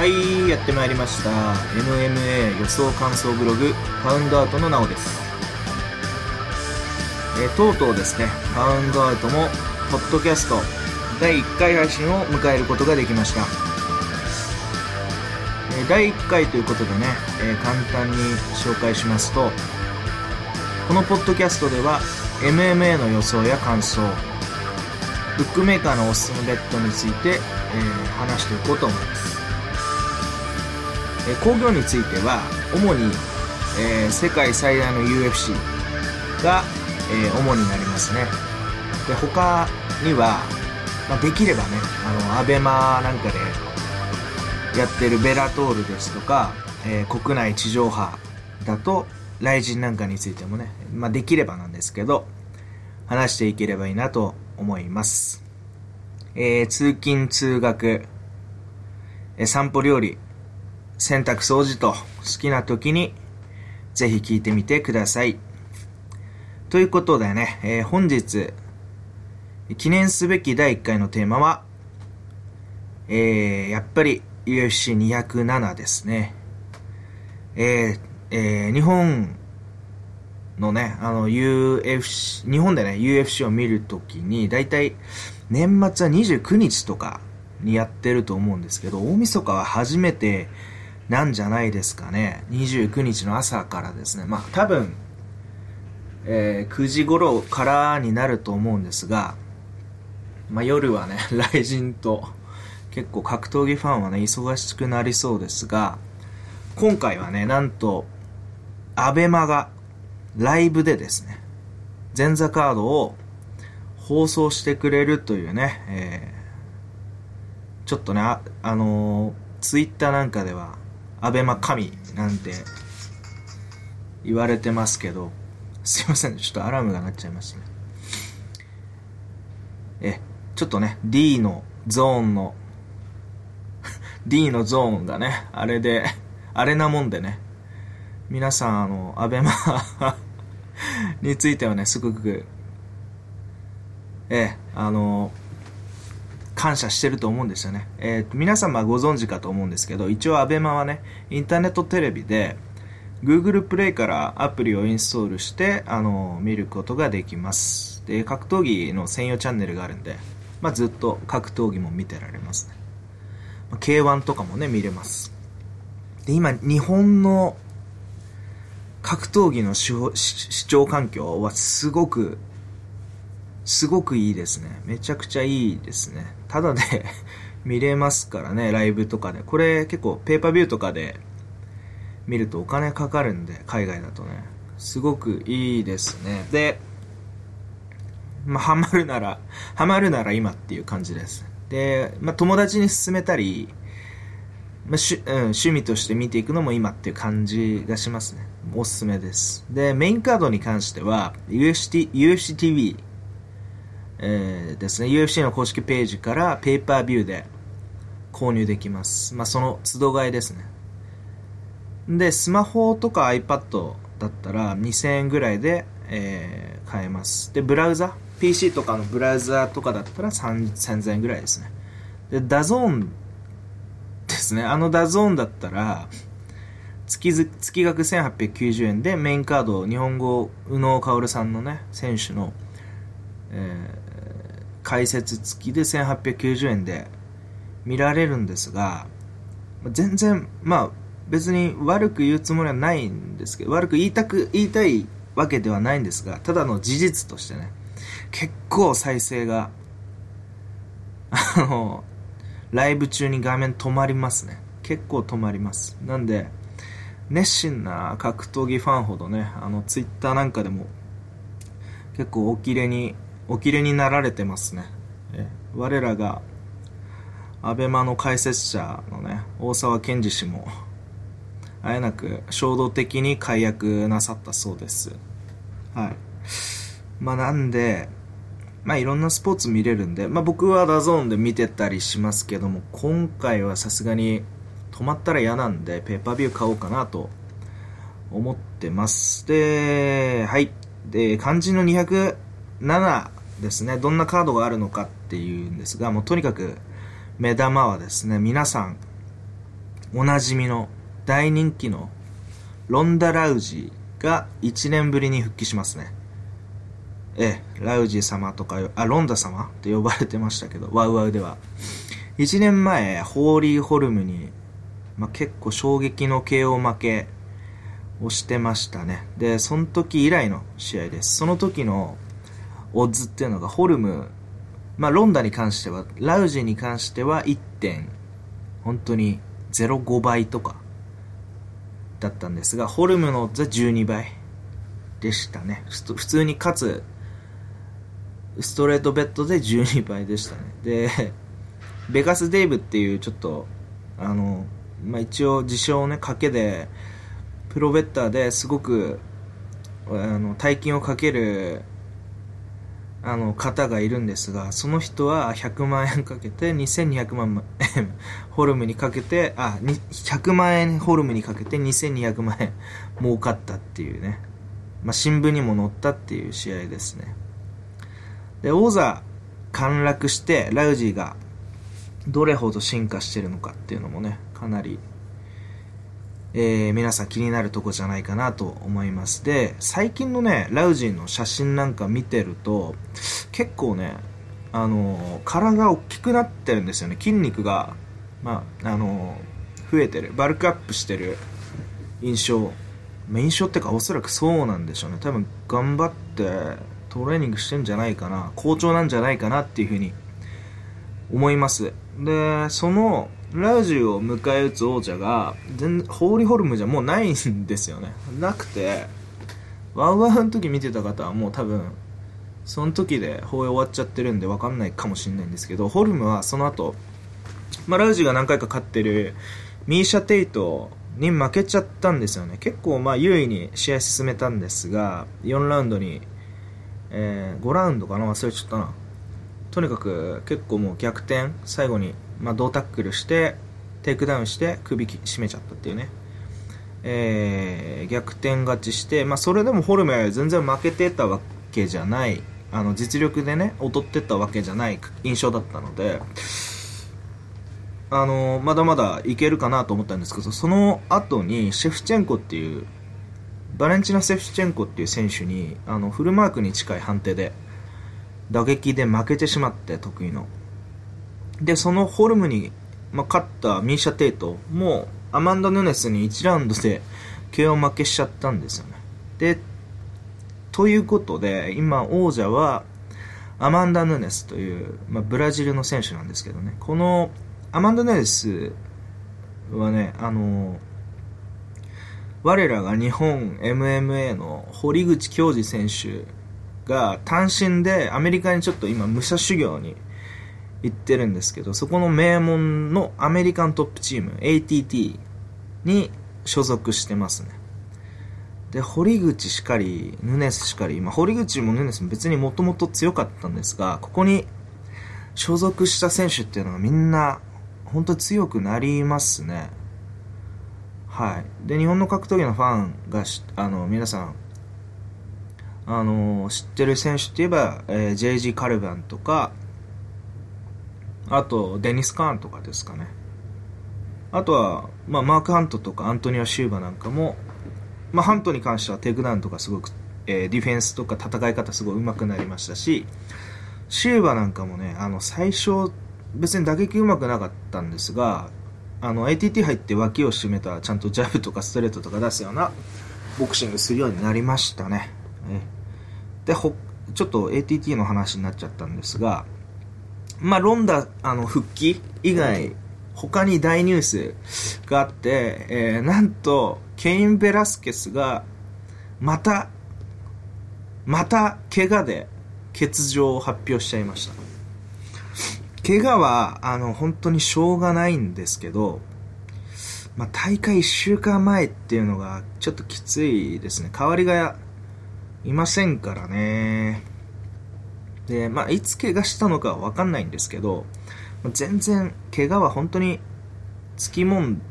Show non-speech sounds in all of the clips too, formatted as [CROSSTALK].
はいやってまいりました。MMA 予想感想ブログパウンドアウトのなおです。えーとうとうですねパウンドアウトもポッドキャスト第1回配信を迎えることができました。えー第1回ということでね、えー簡単に紹介しますとこのポッドキャストでは MMA の予想や感想ブックメーカーのおすすめベッドについて、え話していこうと思います。興行については主に、えー世界最大の UFC が、えー主になりますね。で他には、まあ、できればねあのアベマなんかでやってるベラトールですとか、えー国内地上波だと雷神なんかについてもね、まあ、できればなんですけど話していければいいなと思います、えー通勤通学、えー散歩料理洗濯掃除と好きな時にぜひ聞いてみてください。ということでね、えー本日記念すべき第1回のテーマは、えーやっぱり UFC207 ですね。えーえー日本のね、あの UFC、日本でね、UFC を見るときに、だいたい年末は29日とかにやってると思うんですけど、大晦日は初めてなんじゃないですかね。29日の朝からですね。まあ多分、えー9時頃からになると思うんですが、まあ夜はね、[LAUGHS] 雷神と結構格闘技ファンはね、忙しくなりそうですが、今回はね、なんと、アベマがライブでですね、前座カードを放送してくれるというね、えーちょっとね、あ、あのーツイッターなんかでは、アベマ神なんて言われてますけど、すいません、ちょっとアラームが鳴っちゃいましたね。え、ちょっとね、D のゾーンの [LAUGHS] D のゾーンがね、あれで、あれなもんでね、皆さん、あの、アベマ [LAUGHS] についてはね、すごく、ええ、あの、感謝してると思うんですよね。えー皆様ご存知かと思うんですけど、一応アベマはね、インターネットテレビで、Google プレイからアプリをインストールして、あの、見ることができます。で、格闘技の専用チャンネルがあるんで、まあ、ずっと格闘技も見てられますね。まあ K1 とかもね、見れます。で、今、日本の格闘技の視聴視視聴環境はすごく、すごくいいですね。めちゃくちゃいいですね。ただで [LAUGHS] 見れますからね、ライブとかで。これ結構ペーパービューとかで見るとお金かかるんで、海外だとね。すごくいいですね。で、まあ、ハマるなら、ハマるなら今っていう感じです。で、まあ、友達に勧めたり、まあしゅうん、趣味として見ていくのも今っていう感じがしますね。おすすめです。で、メインカードに関しては、UFC, UFC TV、えーですね、UFC の公式ページからペーパービューで購入できます。まあ、その都度買いですね。で、スマホとか iPad だったら2000円ぐらいで、えー買えます。で、ブラウザ ?PC とかのブラウザとかだったら3000円ぐらいですね。で、 DAZN ですね。あの DAZN だったら、月月額1890円でメインカード、日本語、宇野薫さんのね、選手の、えー解説付きで1890円で見られるんですが、全然、まあ、別に悪く言うつもりはないんですけど、悪く言いたく、言いたいわけではないんですが、ただの事実としてね、結構再生が、あの、ライブ中に画面止まりますね。結構止まります。なんで、熱心な格闘技ファンほどね、あの、ツイッターなんかでも、結構おきれに、おきれになられてますね。え我らが、アベマの解説者のね、大沢健二氏も、あえなく衝動的に解約なさったそうです。はい。まあなんで、まあいろんなスポーツ見れるんで、まあ僕は DAZN で見てたりしますけども、今回はさすがに止まったら嫌なんで、ペーパービュー買おうかなと思ってます。で、はい。で、肝心の207ですね、どんなカードがあるのかっていうんですが、もうとにかく目玉はですね、皆さん、おなじみの大人気のロンダ・ラウジーが1年ぶりに復帰しますね。ええ、ラウジー様とか、あ、ロンダ様って呼ばれてましたけど、ワウワウでは。1年前、ホーリー・ホルムに、まあ、結構衝撃の KO 負けをしてましたね。で、その時以来の試合です。その時のオッズっていうのが、ホルム、まあ、ロンダに関しては、ラウジに関しては1点、本当に0.5倍とかだったんですが、ホルムのオッズは12倍でしたね。普通に勝つ、ストレートベッドで12倍でしたね。で、ベガス・デイブっていうちょっと、あの、まあ、一応自称ね、賭けで、プロベッターですごく、あの、大金をかけるあの方がいるんですがその人は100万円かけて2200万円ホルムにかけてあ100万円ホルムにかけて2200万円儲かったっていうね、まあ、新聞にも載ったっていう試合ですね。で王座陥落してラウジーがどれほど進化してるのかっていうのもねかなりえー、皆さん気になるとこじゃないかなと思います。で、最近のね、ラウジンの写真なんか見てると、結構ね、あのー、体が大きくなってるんですよね。筋肉が、まあ、あのー、増えてる。バルクアップしてる印象。まあ、印象ってか、おそらくそうなんでしょうね。多分、頑張ってトレーニングしてんじゃないかな。好調なんじゃないかなっていうふうに思います。で、その、ラジュを迎え撃つ王者が全ホーリーホルムじゃもうないんですよね。なくてWOWOW の時見てた方はもう多分その時で放映終わっちゃってるんで分かんないかもしれないんですけどホルムはその後、まあラウジーが何回か勝ってるミーシャ・テイトに負けちゃったんですよね。結構まあ優位に試合進めたんですが4ラウンドに、えー、5ラウンドかな？忘れちゃったな。とにかく結構もう逆転最後にまあ、胴タックルしてテイクダウンして首絞めちゃったっていうね、えー、逆転勝ちして、まあ、それでもホルメ全然負けてたわけじゃない。あの実力でね劣ってたわけじゃない印象だったので。あのまだまだいけるかなと思ったんですけどその後にシェフチェンコっていうバレンチナ・セフチェンコっていう選手にあのフルマークに近い判定で打撃で負けてしまって得意の。で、そのホルムに、まあ、勝ったミーシャ・テイトもアマンダ・ヌネスに1ラウンドで KO 負けしちゃったんですよね。で、ということで、今王者はアマンダ・ヌネスという、まあ、ブラジルの選手なんですけどね、このアマンダ・ヌネスはね、あの我らが日本 MMA の堀口恭司選手が単身でアメリカにちょっと今武者修行に言ってるんですけど、そこの名門のアメリカントップチーム、ATT に所属してますね。で、堀口しかり、ヌネスしかり、まあ、堀口もヌネスも別にもともと強かったんですが、ここに所属した選手っていうのがみんな、本当に強くなりますね。はい。で、日本の格闘技のファンがあの、皆さん、あの知ってる選手って言えば、えー、JG カルバンとか、あと、デニス・カーンとかですかね。あとは、まあ、マーク・ハントとかアントニオ・シウバなんかも、まあ、ハントに関してはテイクダウンとかすごく、えー、ディフェンスとか戦い方すごい上手くなりましたし、シウバなんかもね、あの、最初、別に打撃上手くなかったんですが、あの、ATT 入って脇を締めたらちゃんとジャブとかストレートとか出すようなボクシングするようになりましたね。で、ほ、ちょっと ATT の話になっちゃったんですが、まあ、ロンダ、あの、復帰以外、他に大ニュースがあって、えー、なんと、ケイン・ベラスケスが、また、また、怪我で欠場を発表しちゃいました。怪我は、あの、本当にしょうがないんですけど、まあ、大会1週間前っていうのがちょっときついですね。代わりがいませんからね。で、まあ、いつ怪我したのかはわかんないんですけど、全然、怪我は本当につきもん、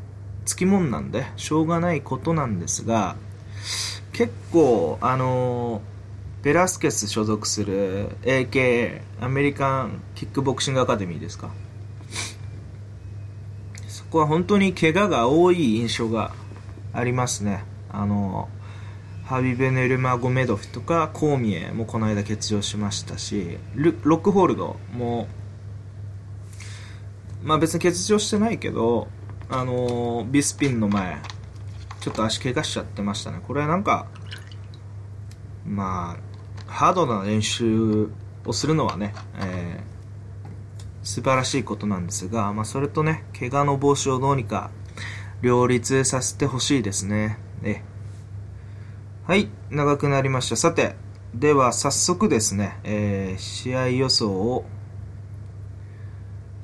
つきもんなんで、しょうがないことなんですが、結構、あのベラスケス所属する AK、アメリカンキックボクシングアカデミーですか。そこは本当に怪我が多い印象がありますね。あの、ハビベネルマ・ゴメドフとかコーミエもこの間欠場しましたし、ロックホールドも、まあ別に欠場してないけど、あのビスピンの前、ちょっと足怪我しちゃってましたね。これはなんか、まあ、ハードな練習をするのはね、えー、素晴らしいことなんですが、まあそれとね、怪我の防止をどうにか両立させてほしいですね。えはい、長くなりました。さて、では早速ですね、えー、試合予想を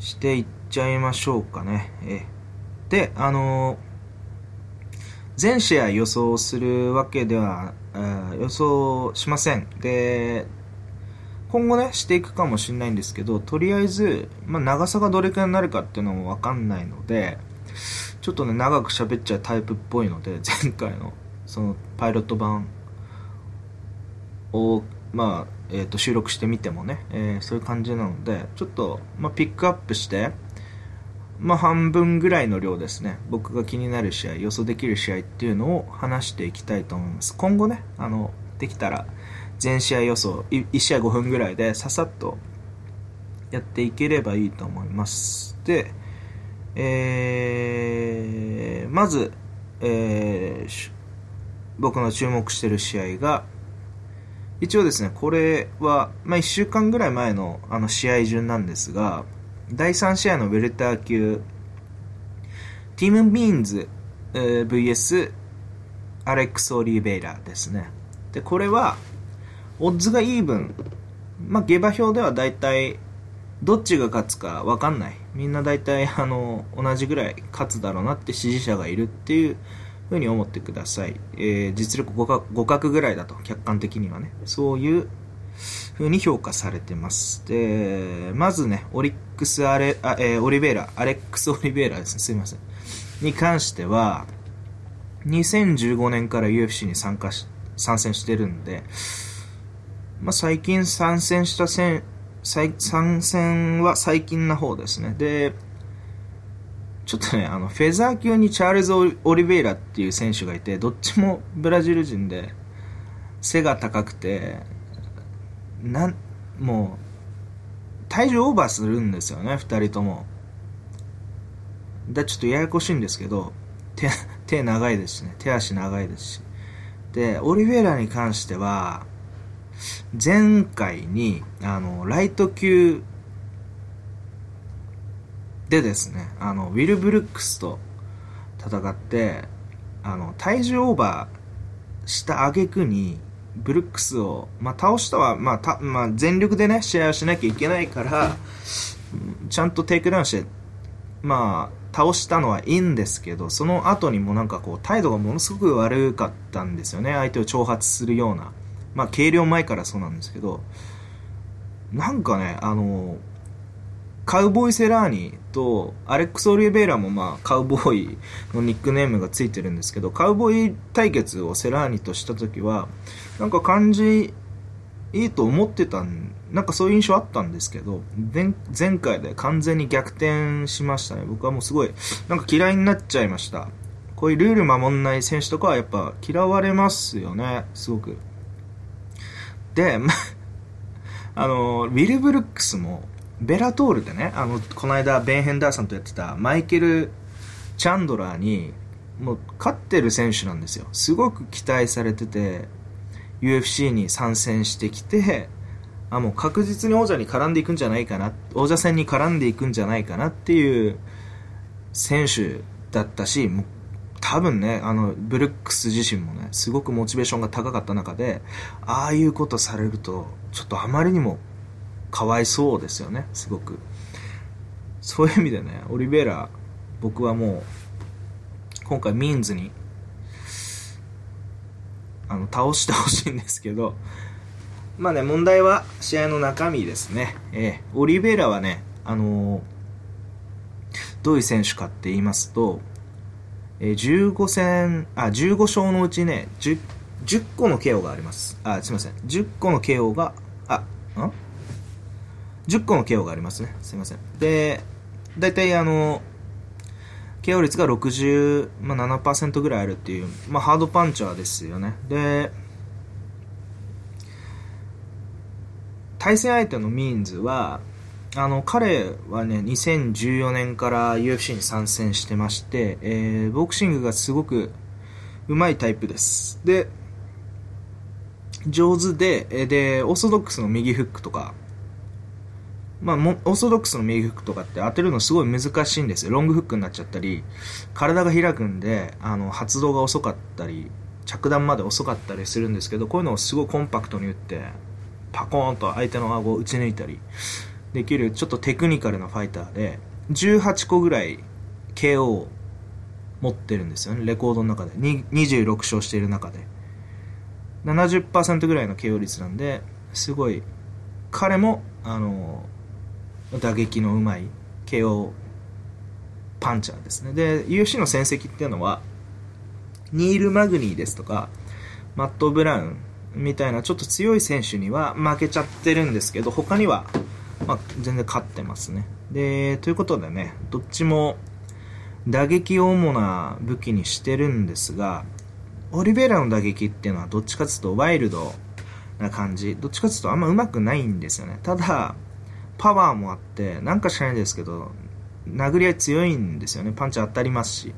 していっちゃいましょうかね。えで、あのー、全試合予想するわけでは、予想しません。で、今後ね、していくかもしれないんですけど、とりあえず、まあ、長さがどれくらいになるかっていうのもわかんないので、ちょっとね、長く喋っちゃうタイプっぽいので、前回の、その、パイロット版を、まあ、え、ー、と、収録してみてもね、えー、そういう感じなので、ちょっと、まあ、ピックアップして、まあ、半分ぐらいの量ですね、僕が気になる試合、予想できる試合っていうのを話していきたいと思います。今後ね、あの、できたら、全試合予想、1試合5分ぐらいで、ささっとやっていければいいと思います。で、えー、まず、えー、僕の注目してる試合が、一応ですね、これは、まあ、1週間ぐらい前のあの試合順なんですが、第3試合のウェルター級、ティム・ビーンズ、えー、VS アレックス・オリーベイラですね。で、これは、オッズがイーブン。まあ、下馬評では大体、どっちが勝つか分かんない。みんな大体、あの、同じぐらい勝つだろうなって支持者がいるっていうふうに思ってください。えー、実力互角ぐらいだと、客観的にはね。そういうふうに評価されてます。で、まずね、オリックスアレ、あえー、オリベイラ、アレックス・オリベイラですね。すいません。に関しては、2015年から UFC に参加し、参戦してるんで、まあ、最近参戦した戦、参戦は最近な方ですね。で、ちょっとね、あの、フェザー級にチャールズ・オリベイラっていう選手がいて、どっちもブラジル人で、背が高くて、なん、もう、体重オーバーするんですよね、二人とも。だちょっとややこしいんですけど、手、手長いですしね、手足長いですし。で、オリベイラに関しては、前回に、あの、ライト級でですね、あの、ウィル・ブルックスと戦って、あの、体重オーバーした挙句に、ブルックスを、まあ、倒したは、まあたまあ、全力でね、試合をしなきゃいけないから、ちゃんとテイクダウンして、まあ、倒したのはいいんですけど、その後にもなんかこう、態度がものすごく悪かったんですよね。相手を挑発するような。まあ、計量前からそうなんですけど、なんかね、あの、カウボーイ・セラーニとアレックス・オリベイラもまあカウボーイのニックネームがついてるんですけどカウボーイ対決をセラーニとした時はなんか感じいいと思ってたんなんかそういう印象あったんですけど前回で完全に逆転しましたね。僕はもうすごいなんか嫌いになっちゃいました。こういうルール守んない選手とかはやっぱ嫌われますよね。すごく。で、あの、ウィル・ブルックスも、ベラトールでね、あの、この間、ベン・ヘンダーさんとやってたマイケル・チャンドラーに、もう、勝ってる選手なんですよ。すごく期待されてて、UFC に参戦してきて、あ、もう確実に王者に絡んでいくんじゃないかな、王者戦に絡んでいくんじゃないかなっていう選手だったし、もう多分ね、あの、ブルックス自身もね、すごくモチベーションが高かった中で、ああいうことされると、ちょっとあまりにもかわいそうですよね、すごく。そういう意味でね、オリベラ、僕はもう、今回ミーンズに、あの、倒してほしいんですけど、まあね、問題は試合の中身ですね。えー、オリベラはね、あのー、どういう選手かって言いますと、えー、15戦、あ、15勝のうちね、10、10個の KO があります。あ、すいません。10個の KO が、あ、ん？?10 個の KO がありますね。すいません。で、大体あの、KO 率が67%、まあ、ぐらいあるっていう、まあ、ハードパンチャーですよね。で、対戦相手のミーンズは、あの、彼はね、2014年から UFC に参戦してまして、えー、ボクシングがすごく上手いタイプです。で、上手で、で、オーソドックスの右フックとか、まあ、オーソドックスの右フックとかって当てるのすごい難しいんですよ。ロングフックになっちゃったり、体が開くんで、あの、発動が遅かったり、着弾まで遅かったりするんですけど、こういうのをすごいコンパクトに打って、パコーンと相手の顎を打ち抜いたりできる、ちょっとテクニカルなファイターで、18個ぐらい KO を持ってるんですよね、レコードの中で。26勝している中で。70%ぐらいの KO 率なんで、すごい、彼も、あの、打撃のうまい KO パンチャーですね。で、UFC の戦績っていうのは、ニール・マグニーですとか、マット・ブラウンみたいなちょっと強い選手には負けちゃってるんですけど、他には、まあ、全然勝ってますね。で、ということでね、どっちも打撃を主な武器にしてるんですが、オリベイラの打撃っていうのはどっちかというとワイルドな感じ。どっちかというとあんま上手くないんですよね。ただ、パワーもあって、なんか知らないですけど、殴り合い強いんですよね。パンチ当たりますし。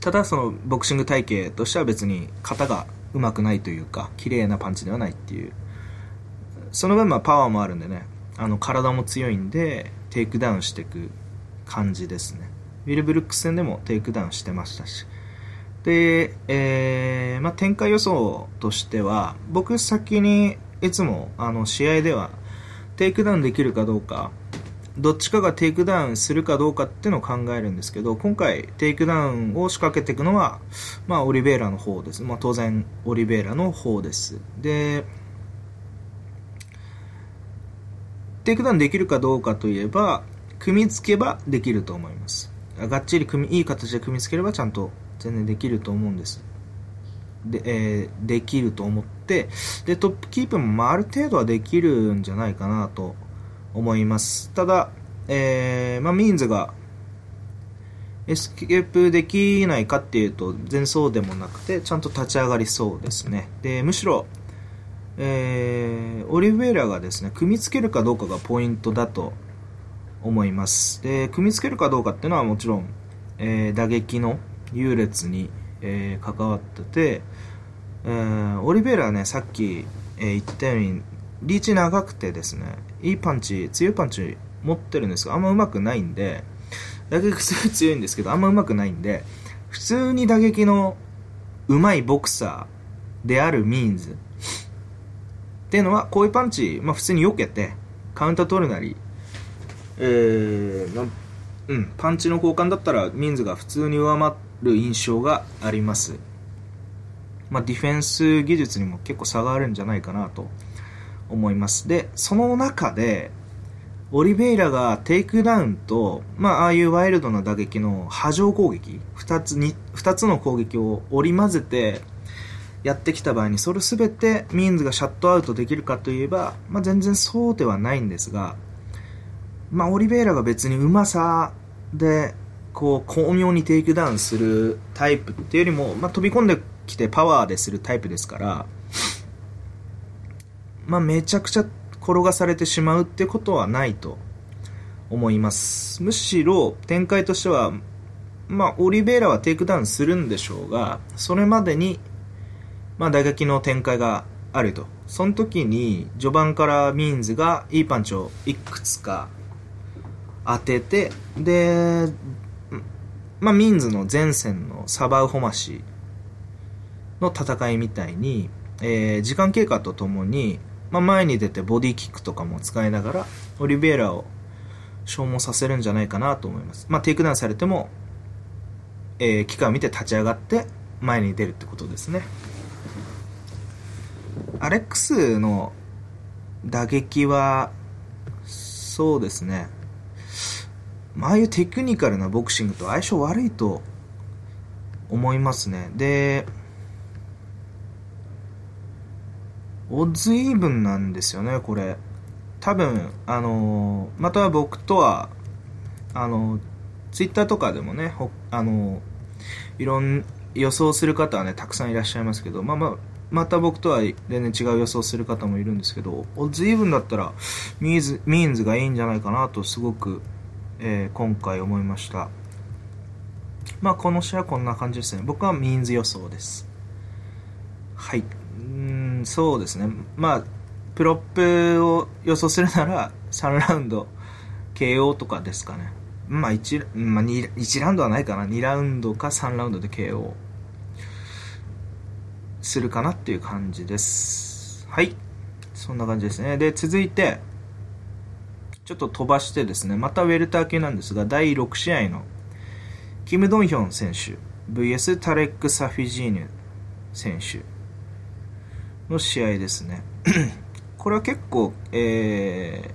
ただそのボクシング体系としては別に型が上手くないというか、綺麗なパンチではないっていう。その分まあパワーもあるんでね、あの体も強いんで、テイクダウンしていく感じですね。ウィル・ブルックス戦でもテイクダウンしてましたし。で、えー、まあ展開予想としては、僕先にいつもあの試合ではテイクダウンできるかどうか、どっちかがテイクダウンするかどうかっていうのを考えるんですけど、今回テイクダウンを仕掛けていくのは、まあオリベイラの方です。まあ当然オリベイラの方です。で、テイクダウンできるかどうかといえば、組み付けばできると思います。がっちり組み、いい形で組み付ければちゃんと全然できると思うんです。で、えー、できると思って、で、トップキープも、あ、る程度はできるんじゃないかなと思います。ただ、えー、まあ、ミーンズがエスケープできないかっていうと、全然そうでもなくて、ちゃんと立ち上がりそうですね。で、むしろ、えー、オリベイラがですね、組み付けるかどうかがポイントだと思います。で、組み付けるかどうかっていうのはもちろん、えー、打撃の優劣に、えー、関わってて、えー、オリベイラはね、さっき、えー、言ったように、リーチ長くてですね、いいパンチ、強いパンチ持ってるんですが、あんま上手くないんで、打撃すごい強いんですけど、あんま上手くないんで、普通に打撃の上手いボクサーであるミーンズっていうのは、こういうパンチ、まあ普通に避けて、カウンター取るなり、えー、うん、パンチの交換だったら、ミーンズが普通に上回る印象があります。まあディフェンス技術にも結構差があるんじゃないかなと思います。で、その中で、オリベイラがテイクダウンと、まあ、ああいうワイルドな打撃の波状攻撃、二つに、二つの攻撃を織り交ぜてやってきた場合に、それすべてミーンズがシャットアウトできるかといえば、まあ、全然そうではないんですが、まあ、オリベイラが別にうまさで、こう、巧妙にテイクダウンするタイプっていうよりも、まあ、飛び込んできてパワーでするタイプですから、まあ、めちゃくちゃ転がされてしまうってことはないと思います。むしろ展開としては、まあ、オリベイラはテイクダウンするんでしょうが、それまでに、まあ、打撃の展開があると。その時に、序盤からミーンズがいいパンチをいくつか当てて、で、まあ、ミーンズの前戦のサバ・ホマシの戦いみたいに、えー、時間経過とともに、まあ、前に出てボディキックとかも使いながら、オリベイラを消耗させるんじゃないかなと思います。まあ、テイクダウンされても、えー、機会を見て立ち上がって前に出るってことですね。アレックスの打撃は、そうですね。ああいうテクニカルなボクシングと相性悪いと思いますね。で、オッズイーブンなんですよね、これ。多分、あのー、また僕とは、あのー、ツイッターとかでもね、ほあの、いろん、予想する方はね、たくさんいらっしゃいますけど、まあまあ、また僕とは全然違う予想する方もいるんですけど、イーブンだったらミーズ、ミーンズがいいんじゃないかなとすごく、えー、今回思いました。まあこの試合はこんな感じですね。僕はミーンズ予想です。はい。そうですね。まあ、プロップを予想するなら3ラウンド KO とかですかね。まあ 1, まあ2、1ラウンドはないかな。2ラウンドか3ラウンドで KO するかなっていう感じです。はい。そんな感じですね。で、続いて、ちょっと飛ばしてですね、またウェルター系なんですが、第6試合のキム・ドンヒョン選手 VS タレック・サフィジーヌ選手の試合ですね。[CLEARS THROAT] これは結構、え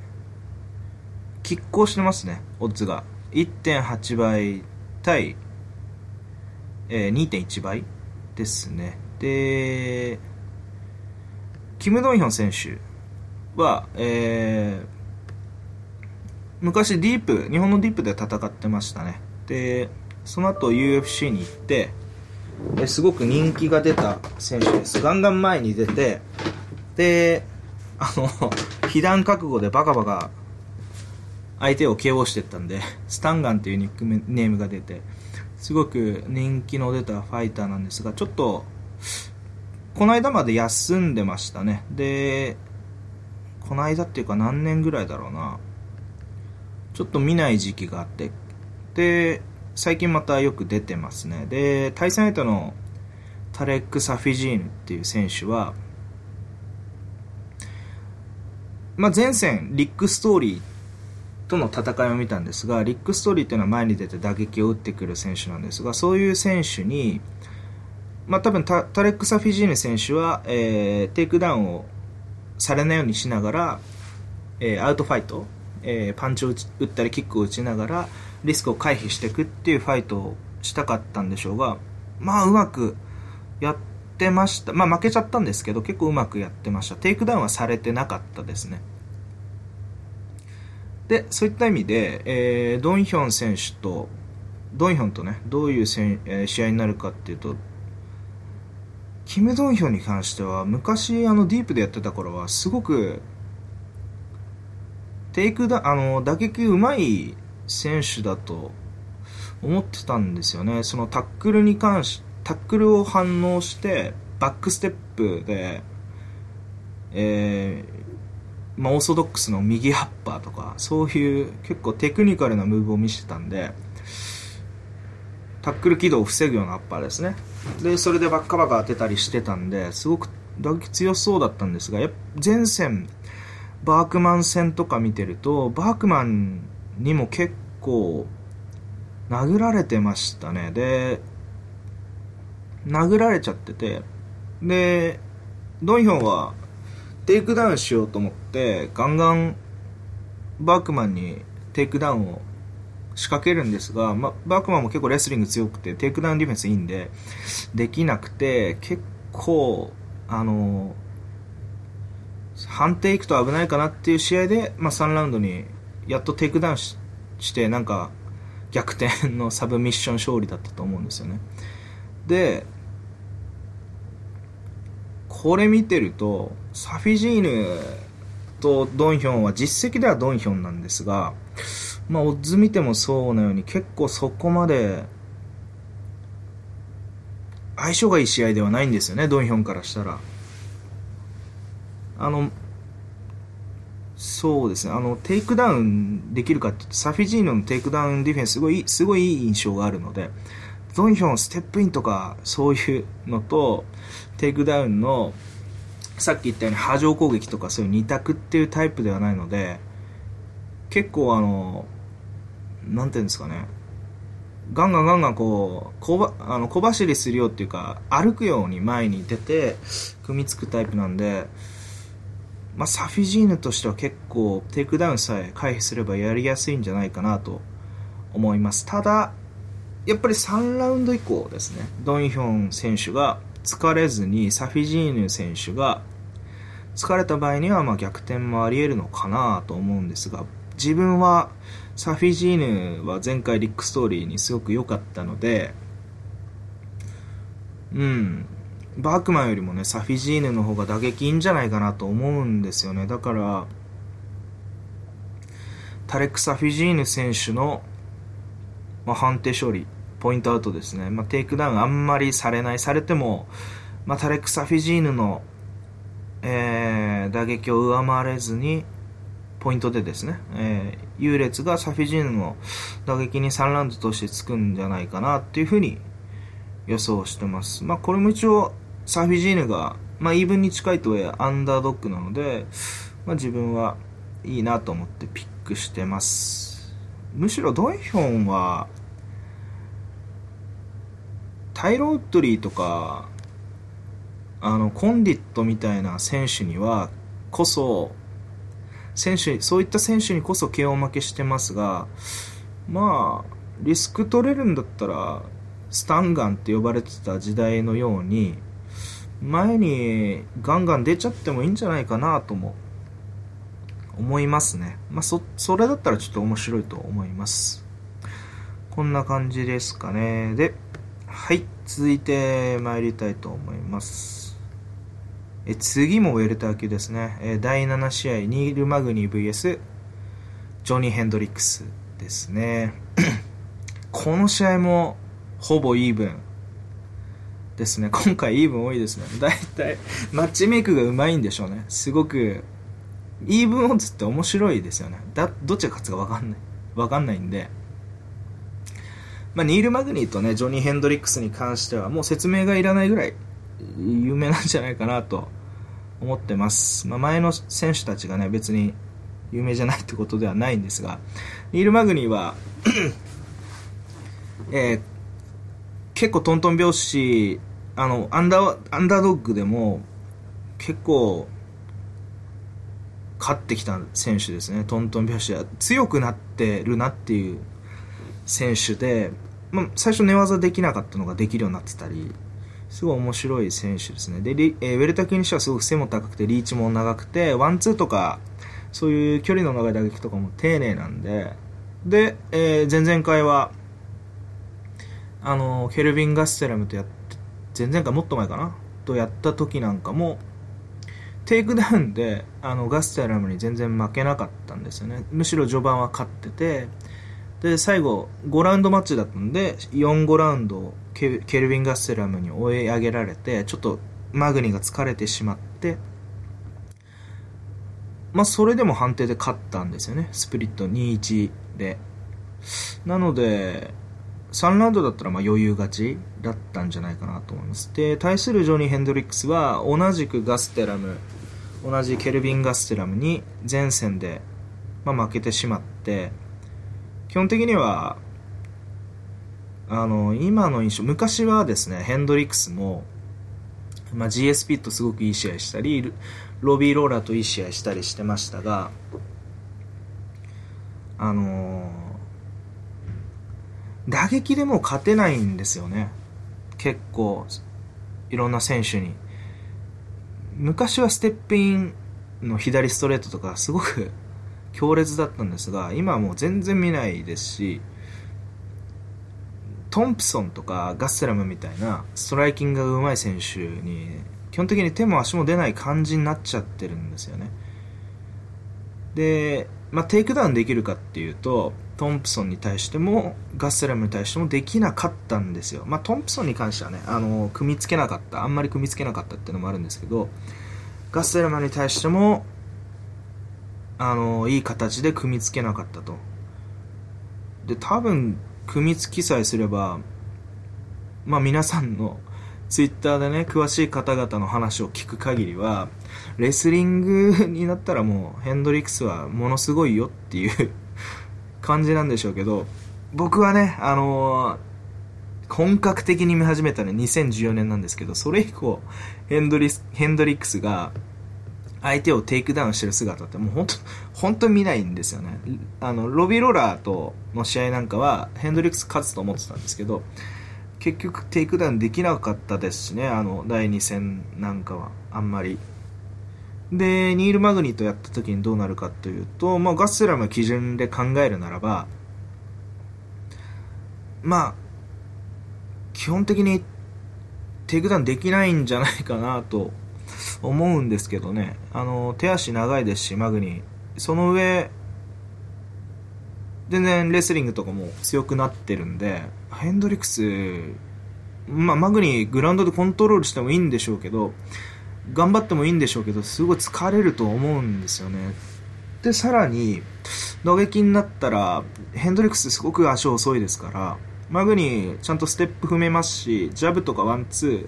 ー、拮抗してますね、オッズが。1.8倍対、えー、2.1倍ですね。で、キム・ドンヒョン選手は、えー、昔ディープ、日本のディープで戦ってましたね。で、その後 UFC に行って、すごく人気が出た選手です。ガンガン前に出て、で、あの、[LAUGHS] 被弾覚悟でバカバカ相手を KO してったんで、スタンガンっていうニックネームが出て、すごく人気の出たファイターなんですが、ちょっと、この間まで休んでましたね。で、この間っていうか何年ぐらいだろうな。ちょっと見ない時期があって、で、最近またよく出てますね。で、対戦相手のタレック・サフィジーヌっていう選手は、まあ、前戦、リック・ストーリーとの戦いを見たんですが、リック・ストーリーっていうのは前に出て打撃を打ってくる選手なんですが、そういう選手に、まあ、多分タレック・サフィジーヌ選手は、えー、テイクダウンをされないようにしながら、えー、アウトファイト、えー、パンチを打ったりキックを打ちながらリスクを回避していくっていうファイトをしたかったんでしょうが、まあうまくやってました。まあ負けちゃったんですけど、結構うまくやってました。テイクダウンはされてなかったですね。で、そういった意味で、えー、ドンヒョン選手と、ドンヒョンとね、どういうせん、えー、試合になるかっていうと、キム・ドンヒョンに関しては、昔、あの、ディープでやってた頃は、すごく、テイクダあの、打撃うまい選手だと思ってたんですよね。そのタックルに関し、タックルを反応して、バックステップで、えー、まあ、オーソドックスの右ハッパーとか、そういう結構テクニカルなムーブを見せてたんで、タックル軌道を防ぐようなアッパーですね。で、それでバッカバカ当てたりしてたんで、すごく打撃強そうだったんですが、やっぱ前戦、バークマン戦とか見てると、バークマンにも結構殴られてましたね。で、殴られちゃってて、で、ドンヒョンはテイクダウンしようと思って、ガンガンバークマンにテイクダウンを仕掛けるんですが、ま、バークマンも結構レスリング強くて、テイクダウンディフェンスいいんで、できなくて、結構、あの、判定いくと危ないかなっていう試合で、まあ、3ラウンドにやっとテイクダウンしてなんか逆転のサブミッション勝利だったと思うんですよね。でこれ見てるとサフィジーヌとドンヒョンは実績ではドンヒョンなんですがまあオッズ見てもそうなように結構そこまで相性がいい試合ではないんですよねドンヒョンからしたら。あのそうですね、あの、テイクダウンできるかってサフィジーヌのテイクダウンディフェンスすごい、すごいいい印象があるので、ドンヒョンステップインとか、そういうのと、テイクダウンの、さっき言ったように波状攻撃とかそういう二択っていうタイプではないので、結構あの、なんていうんですかね、ガンガンガンガンこう、小ばあの小走りするよっていうか、歩くように前に出て、組みつくタイプなんで、まあ、サフィジーヌとしては結構テイクダウンさえ回避すればやりやすいんじゃないかなと思います。ただ、やっぱり3ラウンド以降ですね、ドンヒョン選手が疲れずにサフィジーヌ選手が疲れた場合にはま逆転もあり得るのかなと思うんですが、自分はサフィジーヌは前回リックストーリーにすごく良かったので、うん、バークマンよりもね、サフィジーヌの方が打撃いいんじゃないかなと思うんですよね。だから、タレック・サフィジーヌ選手の、まあ、判定勝利、ポイントアウトですね。まあ、テイクダウンあんまりされない、されても、まあ、タレック・サフィジーヌの、えー、打撃を上回れずに、ポイントでですね、えー、優劣がサフィジーヌの打撃に3ラウンドとしてつくんじゃないかなっていうふうに予想してます。まあ、これも一応、サフィジーヌが、まあ、イーブンに近いとはいえアンダードッグなので、まあ、自分はいいなと思ってピックしてます。むしろドイヒョンは、タイロ・ウッドリーとか、あの、コンディットみたいな選手には、こそ、選手、そういった選手にこそ KO 負けしてますが、まあ、リスク取れるんだったら、スタンガンって呼ばれてた時代のように、前にガンガン出ちゃってもいいんじゃないかなとも思いますね。まあ、そ、それだったらちょっと面白いと思います。こんな感じですかね。で、はい、続いて参りたいと思います。え次もウェルター級ですね、え第7試合ニール・マグニー VS ジョニー・ヘンドリックスですね [COUGHS] この試合もほぼイーブン。ですね。[LAUGHS] 今回イーブン多いですね。大体マッチメイクがうまいんでしょうね。すごくイーブンオッズって面白いですよね。だどっちが勝つか分かんない。分かんないんで。まあ、ニール・マグニーとねジョニー・ヘンドリックスに関してはもう説明がいらないぐらい有名なんじゃないかなと思ってます。まあ、前の選手たちがね、別に有名じゃないってことではないんですが、ニール・マグニーは [CLEARS THROAT] えー、結構トントン拍子、あの、アンダー、アンダードッグでも結構勝ってきた選手ですね。トントン拍子は強くなってるなっていう選手で、まあ、最初寝技できなかったのができるようになってたり、すごい面白い選手ですね。で、えー、ウェルタ級にしてはすごく背も高くて、リーチも長くて、ワンツーとか、そういう距離の長い打撃とかも丁寧なんで、で、えー、前々回は、あの、ケルビン・ガステラムとやって、前々回もっと前かな？とやった時なんかも、テイクダウンで、あの、ガステラムに全然負けなかったんですよね。むしろ序盤は勝ってて、で、最後、5ラウンドマッチだったんで、4、5ラウンドケケルビン・ガッセラムに追い上げられて、ちょっとマグニが疲れてしまって、まあ、それでも判定で勝ったんですよね。スプリット2-1で。なので、3ラウンドだったらまあ余裕勝ちだったんじゃないかなと思います。で、対するジョニー・ヘンドリックスは同じくガステラム、同じケルビン・ガステラムに前線で、まあ、負けてしまって、基本的にはあの今の印象昔はですねヘンドリックスも、まあ、GSP とすごくいい試合したりロビー・ローラーといい試合したりしてましたがあの打撃でも勝てないんですよね。結構いろんな選手に。昔はステップインの左ストレートとかすごく [LAUGHS] 強烈だったんですが今はもう全然見ないですしトンプソンとかガッセラムみたいなストライキングが上手い選手に基本的に手も足も出ない感じになっちゃってるんですよね。で、まあ、テイクダウンできるかっていうとトンプソンに対してもガッセラムに対してもできなかったんですよ、まあ、トンプソンに関してはねあの組み付けなかった。あんまり組み付けなかったっていうのもあるんですけどガッセラムに対してもあのいい形で組み付けなかったと。で多分組み付きさえすれば、まあ皆さんのツイッターでね、詳しい方々の話を聞く限りは、レスリングになったらもうヘンドリックスはものすごいよっていう感じなんでしょうけど、僕はね、あのー、本格的に見始めたのは2014年なんですけど、それ以降、ヘンドリヘンドリックスが相手をテイクダウンしてる姿ってもう本当、本当に見ないんですよね。あの、ロビーローラーとの試合なんかはヘンドリックス勝つと思ってたんですけど、結局テイクダウンできなかったですしね、あの、第2戦なんかはあんまり。で、ニール・マグニとやった時にどうなるかというと、まあ、ガッセラム基準で考えるならば、まあ、基本的にテイクダウンできないんじゃないかなと思うんですけどね。あの、手足長いですし、マグニ。その上、全然レスリングとかも強くなってるんで、ヘンドリックス、まあ、マグニグラウンドでコントロールしてもいいんでしょうけど、頑張ってもいいんでしょうけど、すごい疲れると思うんですよね。で、さらに、打撃になったら、ヘンドリックスすごく足遅いですから、マグニーちゃんとステップ踏めますし、ジャブとかワンツー、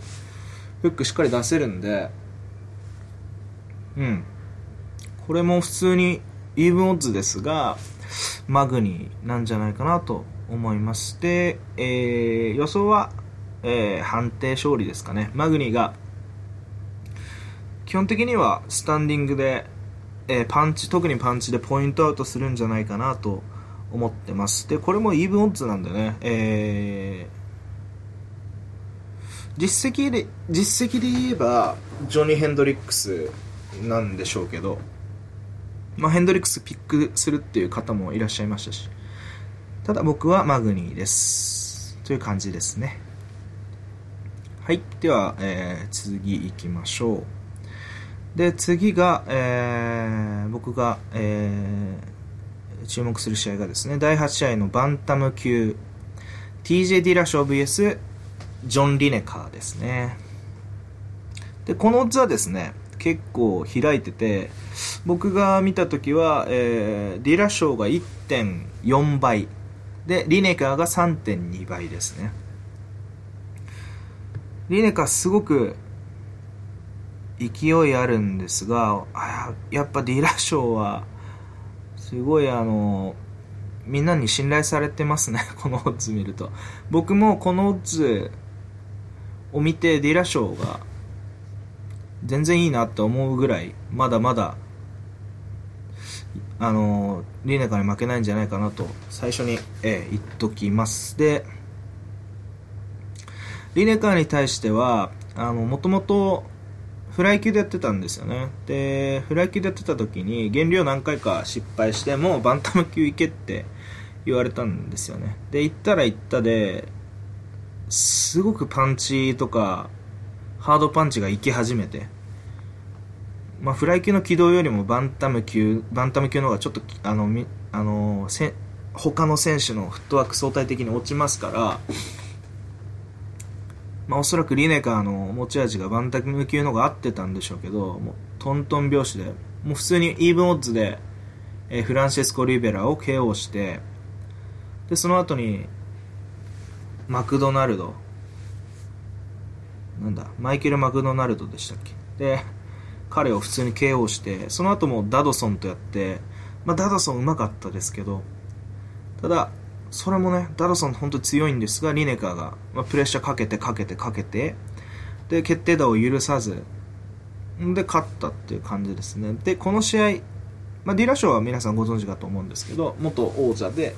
フックしっかり出せるんで、うん。これも普通にイーブンオッズですが、マグニーなんじゃないかなと思います。で、えー、予想は、えー、判定勝利ですかね。マグニが、基本的にはスタンディングで、えー、パンチ、特にパンチでポイントアウトするんじゃないかなと思ってます。で、これもイーブンオッズなんでね、えー、実績で、実績で言えば、ジョニー・ヘンドリックスなんでしょうけど、まあ、ヘンドリックスピックするっていう方もいらっしゃいましたし、ただ僕はマグニーです。という感じですね。はい。では、えー、次行きましょう。で、次が、えー、僕が、えー、注目する試合がですね、第8試合のバンタム級、TJ ディラショー VS ジョン・リネカーですね。で、このオッズはですね、結構開いてて僕が見た時は、えー、ディラ賞が1.4倍でリネカーが3.2倍ですねリネカーすごく勢いあるんですがあやっぱディーラー賞はすごいあのみんなに信頼されてますね [LAUGHS] このオッズ見ると僕もこのオッズを見てディーラー賞が全然いいなって思うぐらい、まだまだ、あの、リネカに負けないんじゃないかなと、最初に、えー、言っときます。で、リネカーに対しては、もともと、フライ級でやってたんですよね。で、フライ級でやってた時に、減量何回か失敗しても、バンタム級行けって言われたんですよね。で、行ったら行ったで、すごくパンチとか、ハードパンチが行き始めて、まあ、フライ級の軌道よりもバンタム級、バンタム級の方がちょっと、あの、あのせ他の選手のフットワーク相対的に落ちますから、まあ、おそらくリネカーの持ち味がバンタム級の方が合ってたんでしょうけど、もうトントン拍子で、もう普通にイーブンオッズで、えー、フランシェスコ・リベラを KO して、で、その後に、マクドナルド、なんだ、マイケル・マクドナルドでしたっけ？で、彼を普通に KO して、その後もダドソンとやって、まあ、ダドソンうまかったですけど、ただ、それもね、ダドソン本当に強いんですが、リネカーが、まあ、プレッシャーかけてかけてかけて、で、決定打を許さず、で、勝ったっていう感じですね。で、この試合、まあ、ディラショーは皆さんご存知かと思うんですけど、元王者で、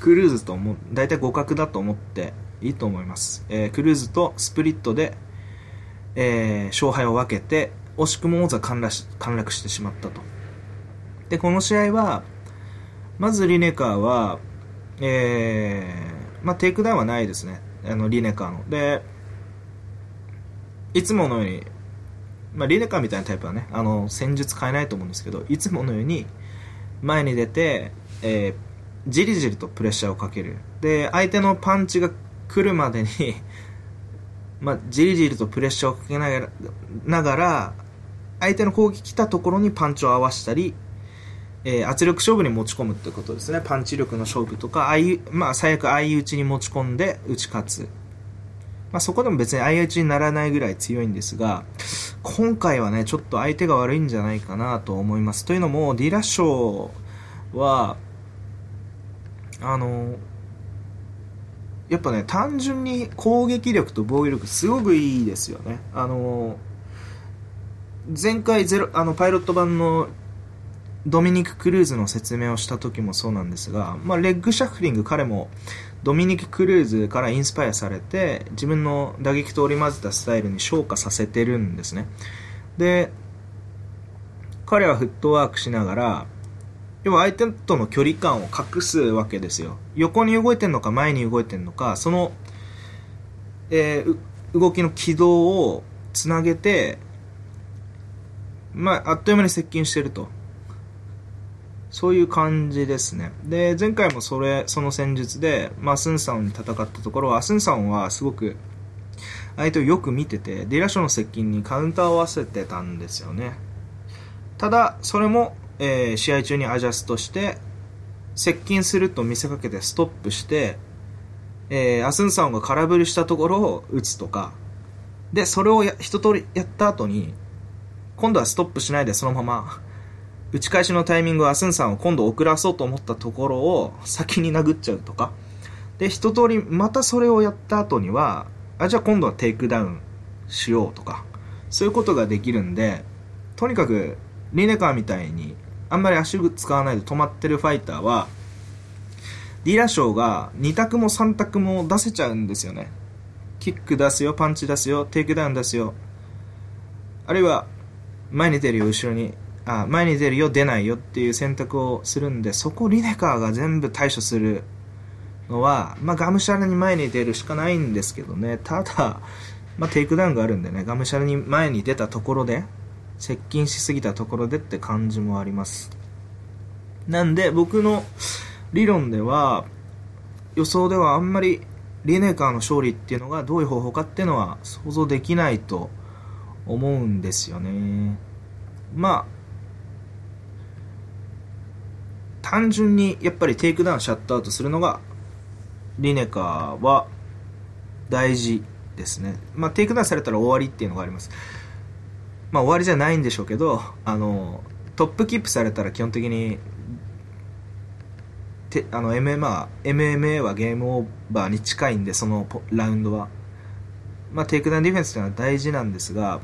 クルーズとも、大体互角だと思っていいと思います。えー、クルーズとスプリットで、えー、勝敗を分けて、惜しくも王座陥落し陥落してしまったと。で、この試合は、まずリネカーは、えー、まあ、テイクダウンはないですね。あの、リネカーの。で、いつものように、まあ、リネカーみたいなタイプはね、あの、戦術変えないと思うんですけど、いつものように、前に出て、えー、じりじりとプレッシャーをかける。で、相手のパンチが来るまでに [LAUGHS] まあ、じりじりとプレッシャーをかけながら、ながら相手の攻撃来たところにパンチを合わせたり、えー、圧力勝負に持ち込むってことですね。パンチ力の勝負とか、相まあ、最悪相打ちに持ち込んで打ち勝つ。まあ、そこでも別に相打ちにならないぐらい強いんですが、今回はね、ちょっと相手が悪いんじゃないかなと思います。というのも、ディラショーは、あの、やっぱね、単純に攻撃力と防御力すごくいいですよね。あの、前回ゼロ、あの、パイロット版のドミニク・クルーズの説明をした時もそうなんですが、まあ、レッグシャッフリング彼もドミニク・クルーズからインスパイアされて自分の打撃と織り交ぜたスタイルに昇華させてるんですね。で、彼はフットワークしながら要は相手との距離感を隠すわけですよ横に動いてるのか前に動いてるのかその、えー、動きの軌道をつなげてまあ、あっという間に接近してるとそういう感じですね。で前回もそれその戦術で、まあ、スンサンに戦ったところはスンサンはすごく相手をよく見ててディラショの接近にカウンターを合わせてたんですよね。ただそれもえー、試合中にアジャストして接近すると見せかけてストップして、えー、アスンサンが空振りしたところを打つとかでそれをや一通りやった後に今度はストップしないでそのまま打ち返しのタイミングをアスンサンを今度遅らそうと思ったところを先に殴っちゃうとかで一通りまたそれをやった後にはあじゃあ今度はテイクダウンしようとかそういうことができるんでとにかくリネカーみたいにあんまり足使わないで止まってるファイターは、ディラショーが2択も3択も出せちゃうんですよね。キック出すよ、パンチ出すよ、テイクダウン出すよ。あるいは、前に出るよ、後ろに。あ、前に出るよ、出ないよっていう選択をするんで、そこリネカーが全部対処するのは、まあ、ガムシャラに前に出るしかないんですけどね。ただ、まあ、テイクダウンがあるんでね、ガムシャラに前に出たところで、接近しすぎたところでって感じもありますなんで僕の理論では予想ではあんまりリネカーの勝利っていうのがどういう方法かっていうのは想像できないと思うんですよねまあ単純にやっぱりテイクダウンシャットアウトするのがリネカーは大事ですね。まあテイクダウンされたら終わりっていうのがあります。まあ終わりじゃないんでしょうけどあのトップキープされたら基本的にてあの MMA, MMA はゲームオーバーに近いんでそのラウンドは、まあ、テイクダウンディフェンスというのは大事なんですが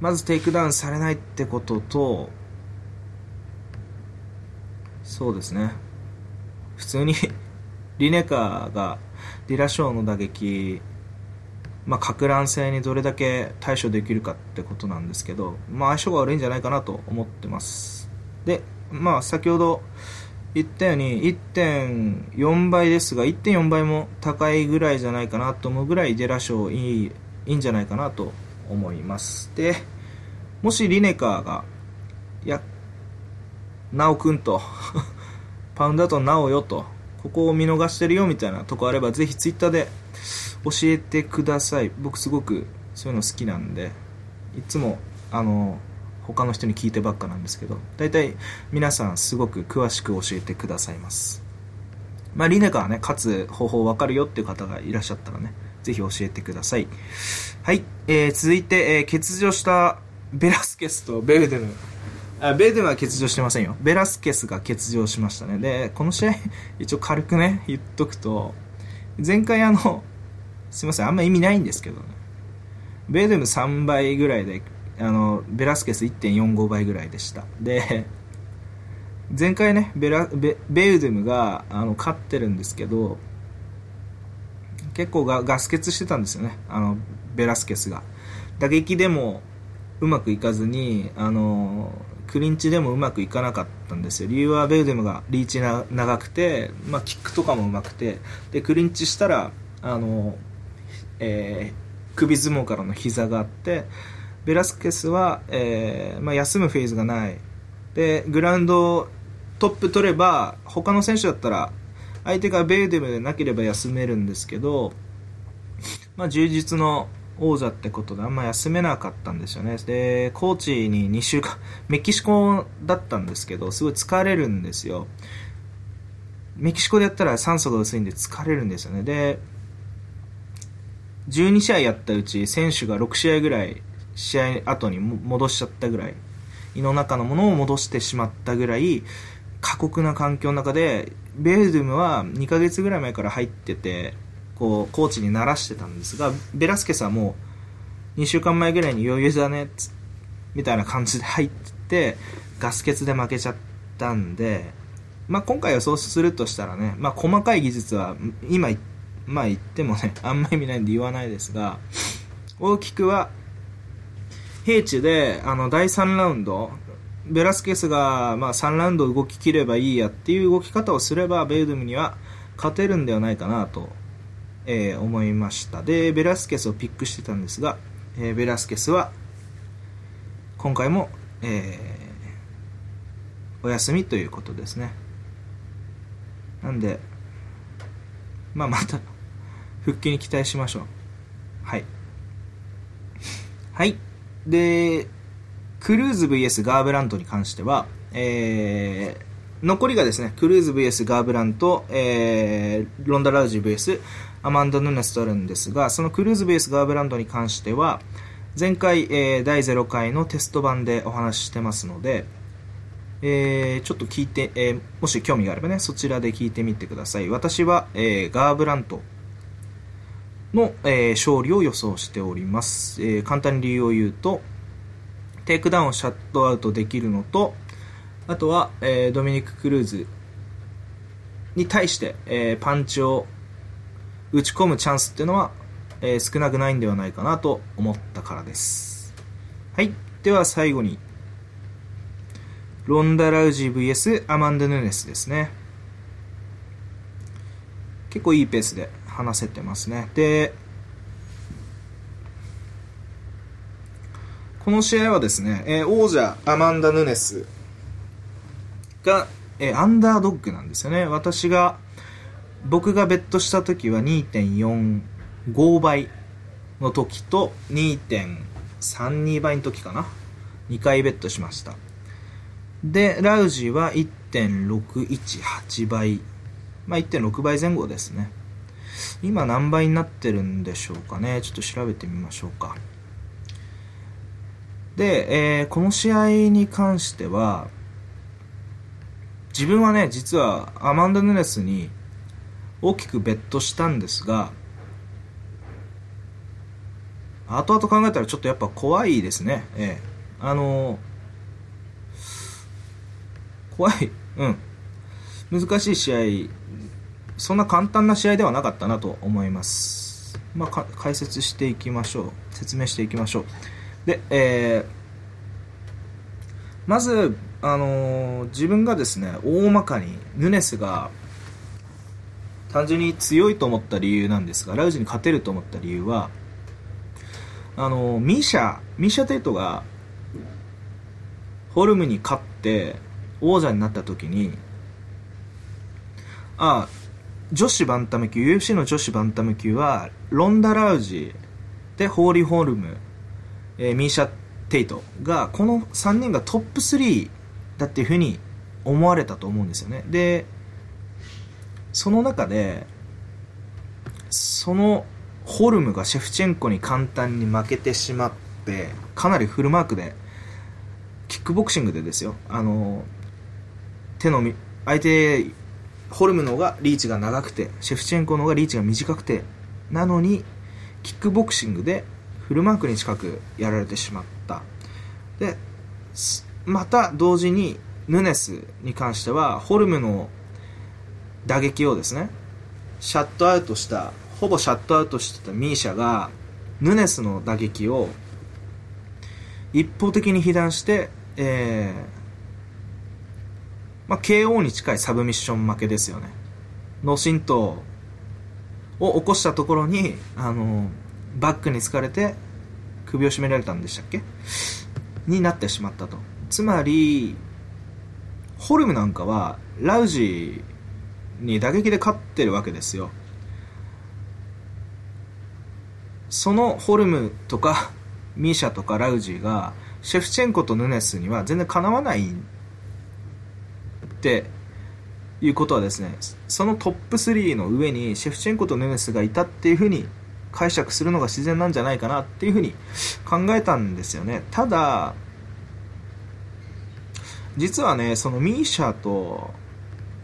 まずテイクダウンされないってこととそうですね。普通に [LAUGHS] リネカーがディラショーの打撃まあ、か乱性にどれだけ対処できるかってことなんですけど、まあ、相性が悪いんじゃないかなと思ってます。で、まあ、先ほど言ったように1.4倍ですが1.4倍も高いぐらいじゃないかなと思うぐらいデラ賞いいいいんじゃないかなと思います。でもしリネカーがやなおくんと。[LAUGHS] パウンドだとなおよと。ここを見逃してるよみたいなとこあればぜひツイッターで教えてください。僕すごくそういうの好きなんで。いつもあの他の人に聞いてばっかなんですけど。大体皆さんすごく詳しく教えてくださいます。まあリネカはね勝つ方法分かるよっていう方がいらっしゃったらねぜひ教えてください。はい、えー、続いて、えー、欠場したベラスケスとベルデムベルデムは欠場してませんよベラスケスが欠場しましたねでこの試合 [LAUGHS] 一応軽くね言っとくと前回あのすいません、あんま意味ないんですけどね。ベーデム3倍ぐらいで、あの、ベラスケス1.45倍ぐらいでした。で、前回ね、ベラベベウデムがあの勝ってるんですけど、結構がガス欠してたんですよね、あの、ベラスケスが。打撃でもうまくいかずに、あの、クリンチでもうまくいかなかったんですよ。理由はベウデムがリーチな長くて、まあ、キックとかもうまくて、で、クリンチしたら、あの、えー、首相撲からの膝があってベラスケスは、えーまあ、休むフェーズがないでグラウンドトップ取れば他の選手だったら相手がベーデムでなければ休めるんですけど、まあ、充実の王座ってことであんま休めなかったんですよね。でコーチに2週間 [LAUGHS] メキシコだったんですけどすごい疲れるんですよ。メキシコでやったら酸素が薄いんで疲れるんですよね。で12試合やったうち選手が6試合ぐらい試合後に戻しちゃったぐらい胃の中のものを戻してしまったぐらい過酷な環境の中でベルドゥムは2ヶ月ぐらい前から入っててこうコーチに慣らしてたんですがベラスケスはもう2週間前ぐらいに余裕だね？みたいな感じで入ってガス欠で負けちゃったんで、まあ、今回予想するとしたらね、まあ、細かい技術は今まあ言ってもね、あんま意味ないんで言わないですが、大きくは、平地であの第3ラウンドベラスケスが、まあ、3ラウンド動き切ればいいやっていう動き方をすればベイドゥムには勝てるんではないかなと、えー、思いました。でベラスケスをピックしてたんですが、えー、ベラスケスは今回も、えー、お休みということですね。なんでまあまた復帰に期待しましょう。はい。はい。でクルーズ VS ガーブラントに関しては、えー、残りがですね、クルーズ VS ガーブラント、えー、ロンダ・ラウジ VS アマンダ・ヌネスとあるんですが、そのクルーズ VS ガーブラントに関しては、前回、えー、第0回のテスト版でお話ししてますので、えー、ちょっと聞いて、えー、もし興味があればね、そちらで聞いてみてください。私は、えー、ガーブラントの、え、勝利を予想しております。え、簡単に理由を言うと、テイクダウンをシャットアウトできるのと、あとは、え、ドミニク・クルーズに対して、え、パンチを打ち込むチャンスっていうのは、えー、少なくないんではないかなと思ったからです。はい。では最後に、ロンダ・ラウジー VS アマンダ・ヌネスですね。結構いいペースで話せてますね。で、この試合はですね、えー、王者アマンダ・ヌネスが、えー、アンダードッグなんですよね。私が、僕がベットした時は2.45倍の時と2.32倍の時かな。2回ベットしました。で、ラウジは1.618倍。まあ、1.6倍前後ですね。今何倍になってるんでしょうかね。ちょっと調べてみましょうか。で、えー、この試合に関しては、自分はね、実はアマンダ・ヌネスに大きくベットしたんですが、後々考えたらちょっとやっぱ怖いですね。ええあの、怖い。うん。難しい試合、そんな簡単な試合ではなかったなと思います。まあ、解説していきましょう。説明していきましょう。で、えー、まず、あのー、自分がですね、大まかにヌネスが単純に強いと思った理由なんですが、ラウジに勝てると思った理由は、あの、ミシャ、ミシャ・テイトが、ホルムに勝って王者になった時に、あ、女子バンタム級、UFC の女子バンタム級は、ロンダ・ラウジでホーリー・ホルム、えー、ミーシャ・テイトがこの3人がトップ3だっていうふうに思われたと思うんですよね。でその中でそのホルムがシェフチェンコに簡単に負けてしまってかなりフルマークでキックボクシングでですよ。あの手の相手ホルムの方がリーチが長くてシェフチェンコの方がリーチが短くてなのにキックボクシングでフルマークに近くやられてしまった。でまた同時にヌネスに関してはホルムの打撃をですねシャットアウトしたほぼシャットアウトしてたミーシャがヌネスの打撃を一方的に被弾して、えーまあ、KO に近いサブミッション負けですよね。脳震盪を起こしたところにあのバックに疲れて首を絞められたんでしたっけ？になってしまったと。つまりホルムなんかはラウジーに打撃で勝ってるわけですよ。そのホルムとかミーシャとかラウジーがシェフチェンコとヌネスには全然かなわないっていうことはですねそのトップ3の上にシェフチェンコとヌネスがいたっていうふうに解釈するのが自然なんじゃないかなっていうふうに考えたんですよね。ただ実はねそのミーシャと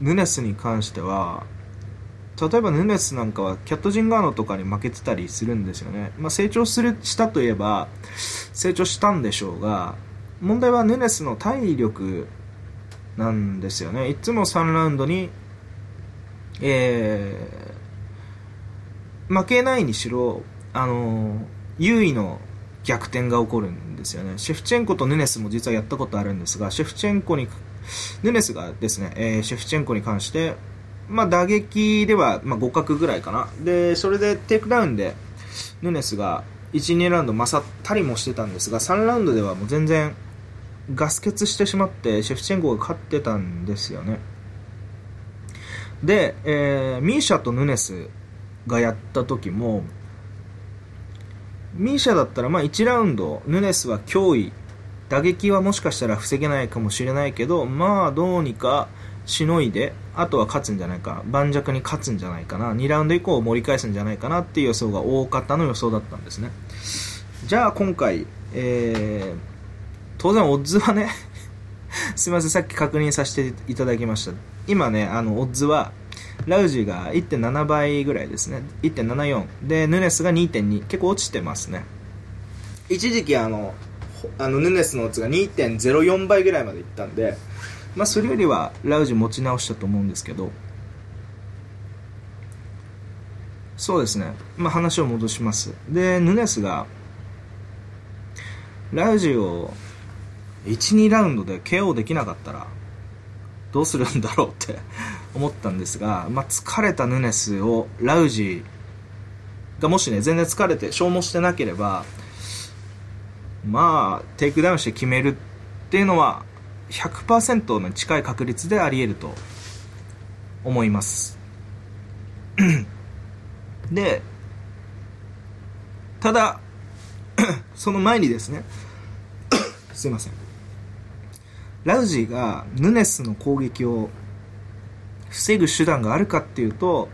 ヌネスに関しては例えばヌネスなんかはキャットジンガーノとかに負けてたりするんですよね、まあ、成長するしたといえば成長したんでしょうが問題はヌネスの体力なんですよねいつも3ラウンドにえー負けないにしろ、あの、優位の逆転が起こるんですよね。シェフチェンコとヌネスも実はやったことあるんですが、シェフチェンコに、ヌネスがですね、えー、シェフチェンコに関して、まあ、打撃では、まあ、互角ぐらいかな。で、それでテイクダウンで、ヌネスが1、2ラウンド勝ったりもしてたんですが、3ラウンドではもう全然ガス欠してしまって、シェフチェンコが勝ってたんですよね。で、えー、ミーシャとヌネスがやった時も、ミーシャだったらまあ1ラウンド、ヌネスは脅威、打撃はもしかしたら防げないかもしれないけど、まあどうにかしのいで、あとは勝つんじゃないか、盤石に勝つんじゃないかな、2ラウンド以降盛り返すんじゃないかなっていう予想が大方の予想だったんですね。じゃあ今回、えー、当然オッズはね [LAUGHS] すみません、さっき確認させていただきました。今ね、あの、オッズは、ラウジが1.7倍ぐらいですね。1.74。で、ヌネスが2.2。結構落ちてますね。一時期あの、あのヌネスのオッズが2.04倍ぐらいまでいったんで、まあ、それよりはラウジ持ち直したと思うんですけど、そうですね。まあ、話を戻します。で、ヌネスが、ラウジを12ラウンドで KO できなかったらどうするんだろうって [LAUGHS] 思ったんですが、まあ、疲れたヌネスをラウジがもしね全然疲れて消耗してなければまあテイクダウンして決めるっていうのは100%の近い確率であり得ると思います [CLEARS THROAT] でただ [CLEARS THROAT] その前にですね [CLEARS THROAT] すいませんラウジーがヌネスの攻撃を防ぐ手段があるかっていうと、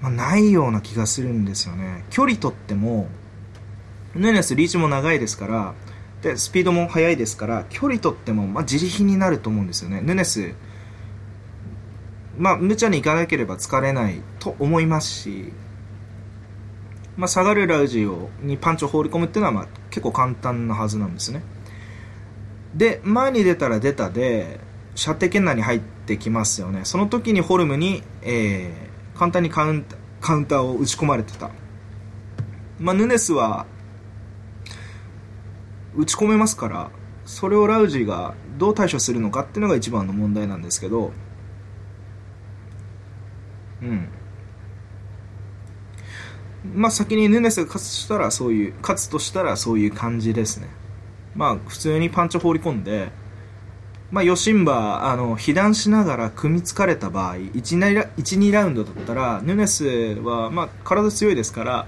まあ、ないような気がするんですよね。距離取っても、ヌネスリーチも長いですから、で、スピードも速いですから、距離取っても、まあ、自力になると思うんですよね。ヌネス、まあ、無茶に行かなければ疲れないと思いますし、まあ、下がるラウジをにパンチを放り込むっていうのは、まあ、結構簡単なはずなんですね。で、前に出たら出たで、射程圏内に入ってきますよね。その時にホルムに、えー、簡単にカウンカウンターを打ち込まれてた。まあ、ヌネスは、打ち込めますから、それをラウジがどう対処するのかっていうのが一番の問題なんですけど、うん。まあ、先にヌネスが勝つとしたらそういう、勝つとしたらそういう感じですね。まあ、普通にパンチを放り込んで、まあ、ヨシンバ、あの、被弾しながら組みつかれた場合、1、2ラウンドだったら、ヌネスは、まあ、体強いですから、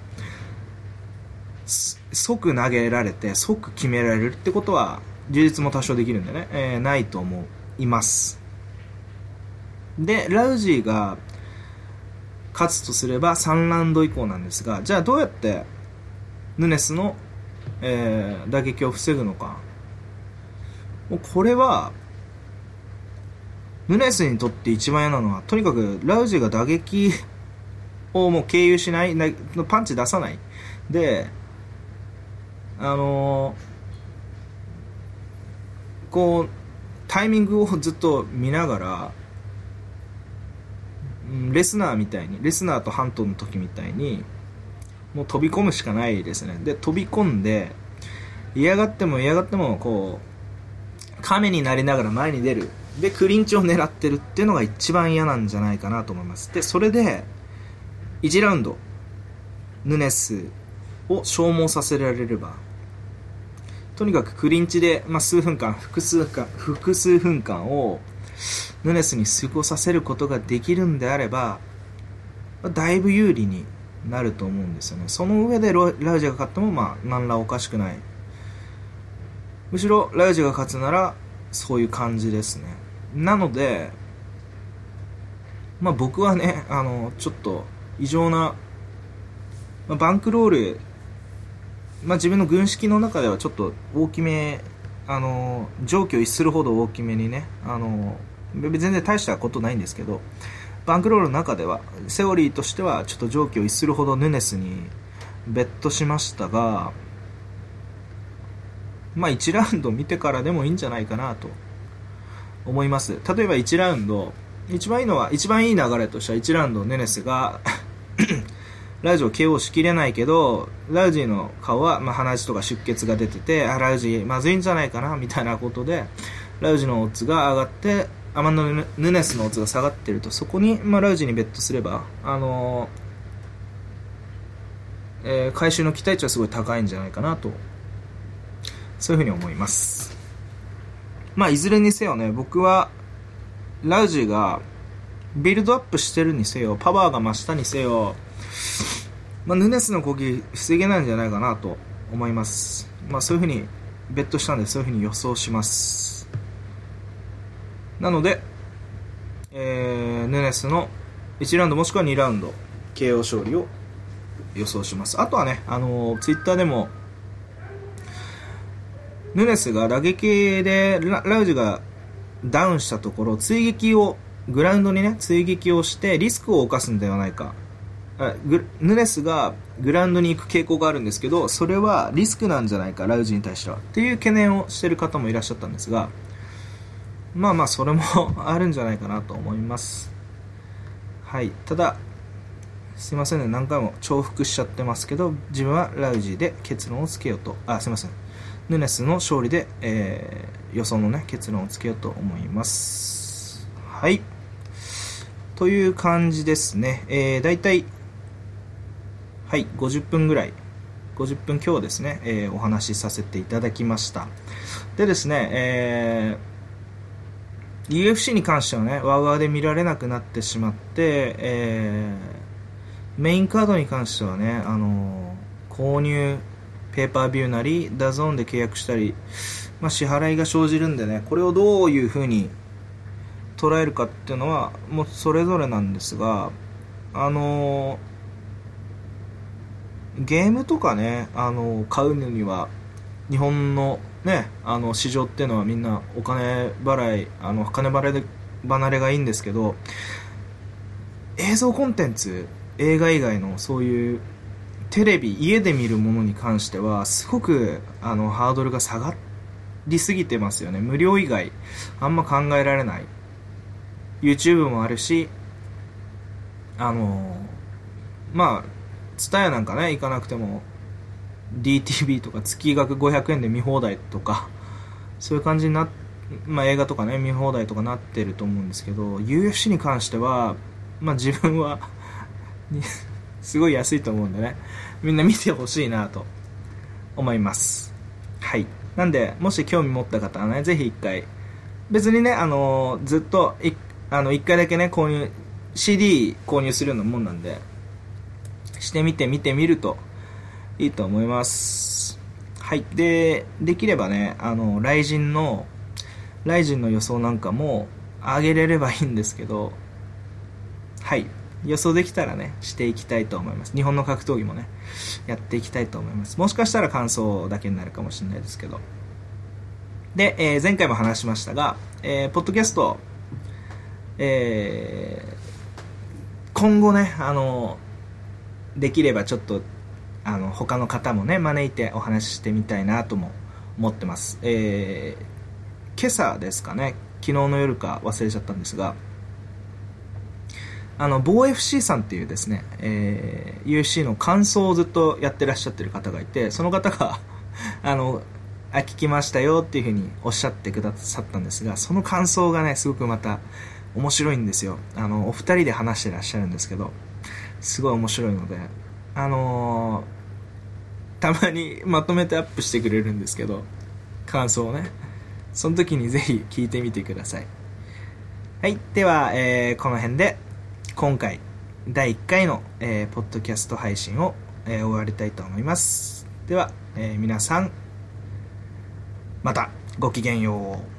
即投げられて、即決められるってことは、充実も多少できるんでね、えー、ないと思います。で、ラウジーが勝つとすれば3ラウンド以降なんですが、じゃあどうやってヌネスのえー、打撃を防ぐのか。もうこれは、ヌネスにとって一番嫌なのは、とにかくラウジーが打撃をもう経由しない、パンチ出さない。で、あのー、こう、タイミングをずっと見ながら、レスナーみたいに、レスナーとハントの時みたいに、もう飛び込むしかないですね。で、飛び込んで、嫌がっても嫌がっても、こう、亀になりながら前に出る。で、クリンチを狙ってるっていうのが一番嫌なんじゃないかなと思います。で、それで、1ラウンド、ヌネスを消耗させられれば、とにかくクリンチで、まあ、数分間、複数間、複数分間を、ヌネスに過ごさせることができるんであれば、だいぶ有利になると思うんですよね。その上でラウジが勝ってもまあ何らおかしくない。むしろラウジが勝つならそういう感じですね。なのでまあ僕はねあのちょっと異常な、まあ、バンクロールまあ自分の軍式の中ではちょっと大きめあの上記を逸するほど大きめにねあの全然大したことないんですけどバンクロールの中ではセオリーとしてはちょっと常軌を逸するほどヌネスにベットしましたがまあ1ラウンド見てからでもいいんじゃないかなと思います。例えば1ラウンド一番いいのは一番いい流れとしては1ラウンドネネスがラウジを KO しきれないけど、ラウジの顔は、まあ、鼻血とか出血が出てて、あ、ラウジまずいんじゃないかな、みたいなことで、ラウジのオッズが上がって、アマンド・ヌネスのオッズが下がってると、そこに、まあ、ラウジにベットすれば、あのー、えー、回収の期待値はすごい高いんじゃないかなと、そういうふうに思います。まあ、いずれにせよね、僕は、ラウジが、ビルドアップしてるにせよ、パワーが増したにせよ、まあ、ヌネスの攻撃防げないんじゃないかなと思います。まあ、そういうふうにベットしたんで、そういうふうに予想します。なので、えー、ヌネスの1ラウンドもしくは2ラウンド、KO 勝利を予想します。あとはね、あのー、ツイッターでも、ヌネスが打撃でララウジがダウンしたところ、追撃を、グラウンドにね、追撃をしてリスクを冒すんではないか。ヌネスがグラウンドに行く傾向があるんですけどそれはリスクなんじゃないかラウジに対しては。っていう懸念をしてる方もいらっしゃったんですがまあまあそれもあるんじゃないかなと思います。はい。ただすいませんね。何回も重複しちゃってますけど自分はラウジで結論をつけようと。あすいません。ヌネスの勝利で、えー、予想のね結論をつけようと思います。はい。という感じですね、えー、大体はい、50分ぐらい、50分今日ですね、えー、お話しさせていただきました。でですね、えー、UFC に関してはね、ワウワウで見られなくなってしまって、えー、メインカードに関してはね、あの、購入、ペイパービューなり、 DAZN で契約したり、まあ、支払いが生じるんでね、これをどういうふうに捉えるかっていうのは、もうそれぞれなんですが、あのーゲームとかね、あの、買うのには、日本のね、あの、市場っていうのはみんなお金払い、あの、金払いで離れがいいんですけど、映像コンテンツ、映画以外のそういうテレビ、家で見るものに関しては、すごく、あの、ハードルが下がりすぎてますよね。無料以外、あんま考えられない。YouTube もあるし、あの、まあ、TSUTAYA なんかね行かなくても DTV とか月額500円で見放題とかそういう感じになまあ、映画とかね見放題とかなってると思うんですけど UFC に関しては、まあ、自分は [LAUGHS] すごい安いと思うんでねみんな見てほしいなと思います。はい。なんでもし興味持った方はねぜひ一回別にねあのずっとあの1回だけね購入 CD 購入するようなもんなんでしてみて見てみるといいと思います。はい。で、できればね、あの、雷神の、雷神の予想なんかも上げれればいいんですけど、はい。予想できたらね、していきたいと思います。日本の格闘技もね、やっていきたいと思います。もしかしたら感想だけになるかもしれないですけど。で、えー、前回も話しましたが、えー、ポッドキャスト、えー、今後ね、あの、できればちょっとあの他の方もね招いてお話ししてみたいなとも思ってます、えー、今朝ですかね昨日の夜か忘れちゃったんですがあの某 FC さんっていうですね、えー、UC の感想をずっとやってらっしゃってる方がいてその方が [LAUGHS] あのあ聞きましたよっていうふうにおっしゃってくださったんですがその感想がねすごくまた面白いんですよ。あのお二人で話してらっしゃるんですけどすごい面白いので、あのー、たまにまとめてアップしてくれるんですけど、感想をね。その時にぜひ聞いてみてください。はい。では、えー、この辺で、今回、第1回の、えー、ポッドキャスト配信を、えー、終わりたいと思います。では、えー、皆さん、また、ごきげんよう。